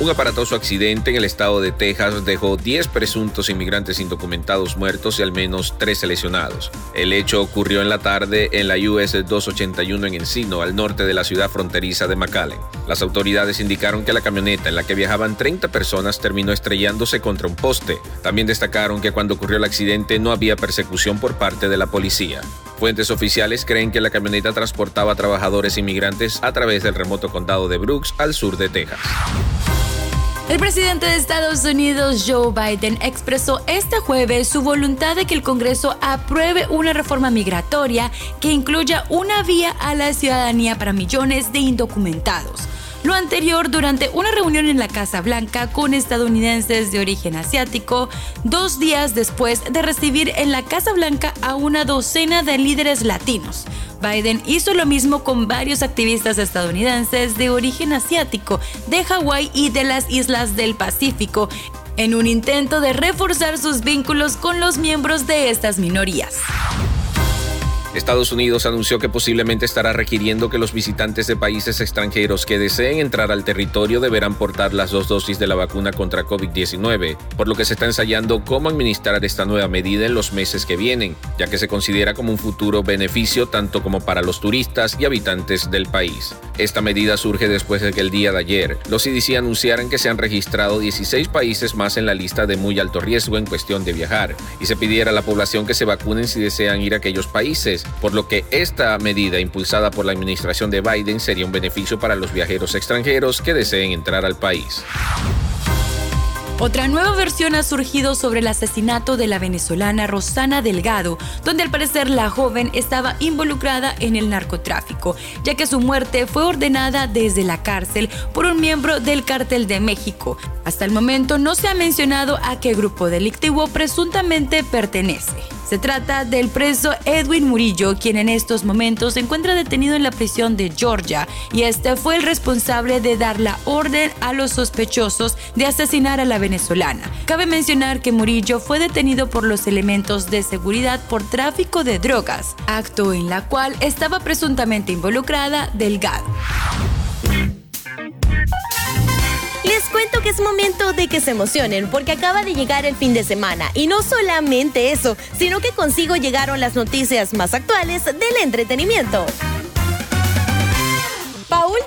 Un aparatoso accidente en el estado de Texas dejó 10 presuntos inmigrantes indocumentados muertos y al menos 13 lesionados. El hecho ocurrió en la tarde en la US 281 en Encino, al norte de la ciudad fronteriza de McAllen. Las autoridades indicaron que la camioneta en la que viajaban 30 personas terminó estrellándose contra un poste. También destacaron que cuando ocurrió el accidente no había persecución por parte de la policía. Fuentes oficiales creen que la camioneta transportaba trabajadores inmigrantes a través del remoto condado de Brooks al sur de Texas. El presidente de Estados Unidos, Joe Biden, expresó este jueves su voluntad de que el Congreso apruebe una reforma migratoria que incluya una vía a la ciudadanía para millones de indocumentados. Lo anterior durante una reunión en la Casa Blanca con estadounidenses de origen asiático, dos días después de recibir en la Casa Blanca a una docena de líderes latinos. Biden hizo lo mismo con varios activistas estadounidenses de origen asiático, de Hawái y de las islas del Pacífico, en un intento de reforzar sus vínculos con los miembros de estas minorías. Estados Unidos anunció que posiblemente estará requiriendo que los visitantes de países extranjeros que deseen entrar al territorio deberán portar las dos dosis de la vacuna contra COVID-19, por lo que se está ensayando cómo administrar esta nueva medida en los meses que vienen, ya que se considera como un futuro beneficio tanto como para los turistas y habitantes del país. Esta medida surge después de que el día de ayer los CDC anunciaran que se han registrado 16 países más en la lista de muy alto riesgo en cuestión de viajar y se pidiera a la población que se vacunen si desean ir a aquellos países por lo que esta medida impulsada por la administración de Biden sería un beneficio para los viajeros extranjeros que deseen entrar al país. Otra nueva versión ha surgido sobre el asesinato de la venezolana Rosana Delgado, donde al parecer la joven estaba involucrada en el narcotráfico, ya que su muerte fue ordenada desde la cárcel por un miembro del cártel de México. Hasta el momento no se ha mencionado a qué grupo delictivo presuntamente pertenece. Se trata del preso Edwin Murillo, quien en estos momentos se encuentra detenido en la prisión de Georgia, y este fue el responsable de dar la orden a los sospechosos de asesinar a la venezolana. Cabe mencionar que Murillo fue detenido por los elementos de seguridad por tráfico de drogas, acto en la cual estaba presuntamente involucrada Delgado. Les cuento que es momento de que se emocionen porque acaba de llegar el fin de semana y no solamente eso, sino que consigo llegaron las noticias más actuales del entretenimiento.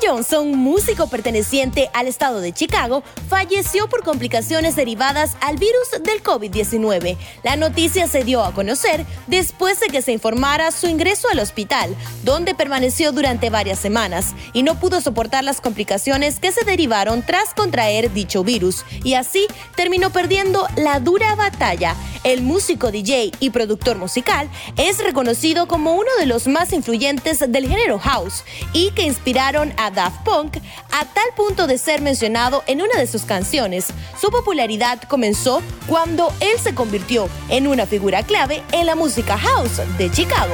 Johnson, músico perteneciente al estado de Chicago, falleció por complicaciones derivadas al virus del COVID-19. La noticia se dio a conocer después de que se informara su ingreso al hospital, donde permaneció durante varias semanas y no pudo soportar las complicaciones que se derivaron tras contraer dicho virus y así terminó perdiendo la dura batalla. El músico DJ y productor musical es reconocido como uno de los más influyentes del género house y que inspiraron a Daft Punk a tal punto de ser mencionado en una de sus canciones. Su popularidad comenzó cuando él se convirtió en una figura clave en la música house de Chicago.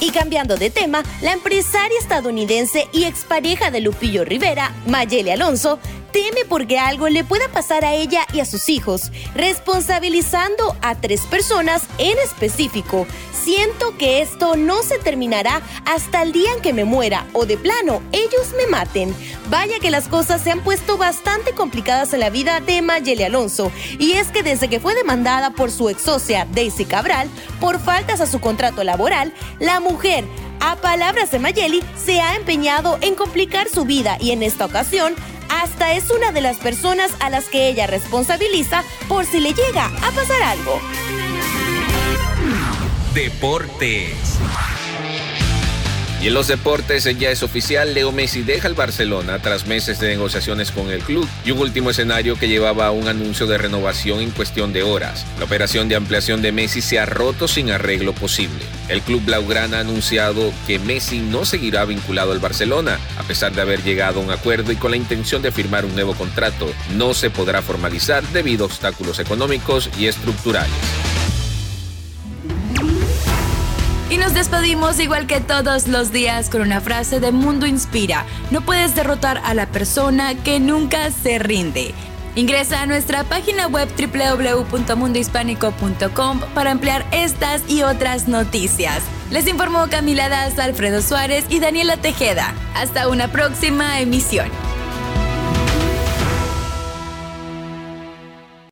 Y cambiando de tema, la empresaria estadounidense y expareja de Lupillo Rivera, Mayeli Alonso, teme porque algo le pueda pasar a ella y a sus hijos, responsabilizando a tres personas en específico. Siento que esto no se terminará hasta el día en que me muera o de plano ellos me maten. Vaya que las cosas se han puesto bastante complicadas en la vida de Mayeli Alonso y es que desde que fue demandada por su ex socia Daisy Cabral por faltas a su contrato laboral, la mujer a palabras de Mayeli, se ha empeñado en complicar su vida y en esta ocasión hasta es una de las personas a las que ella responsabiliza por si le llega a pasar algo. Deportes. Y en los deportes ya es oficial, Leo Messi deja el Barcelona tras meses de negociaciones con el club y un último escenario que llevaba a un anuncio de renovación en cuestión de horas. La operación de ampliación de Messi se ha roto sin arreglo posible. El club Blaugrana ha anunciado que Messi no seguirá vinculado al Barcelona, a pesar de haber llegado a un acuerdo y con la intención de firmar un nuevo contrato. No se podrá formalizar debido a obstáculos económicos y estructurales. Nos despedimos igual que todos los días con una frase de Mundo Inspira. No puedes derrotar a la persona que nunca se rinde. Ingresa a nuestra página web www.mundohispánico.com para ampliar estas y otras noticias. Les informó Camila Daza, Alfredo Suárez y Daniela Tejeda. Hasta una próxima emisión.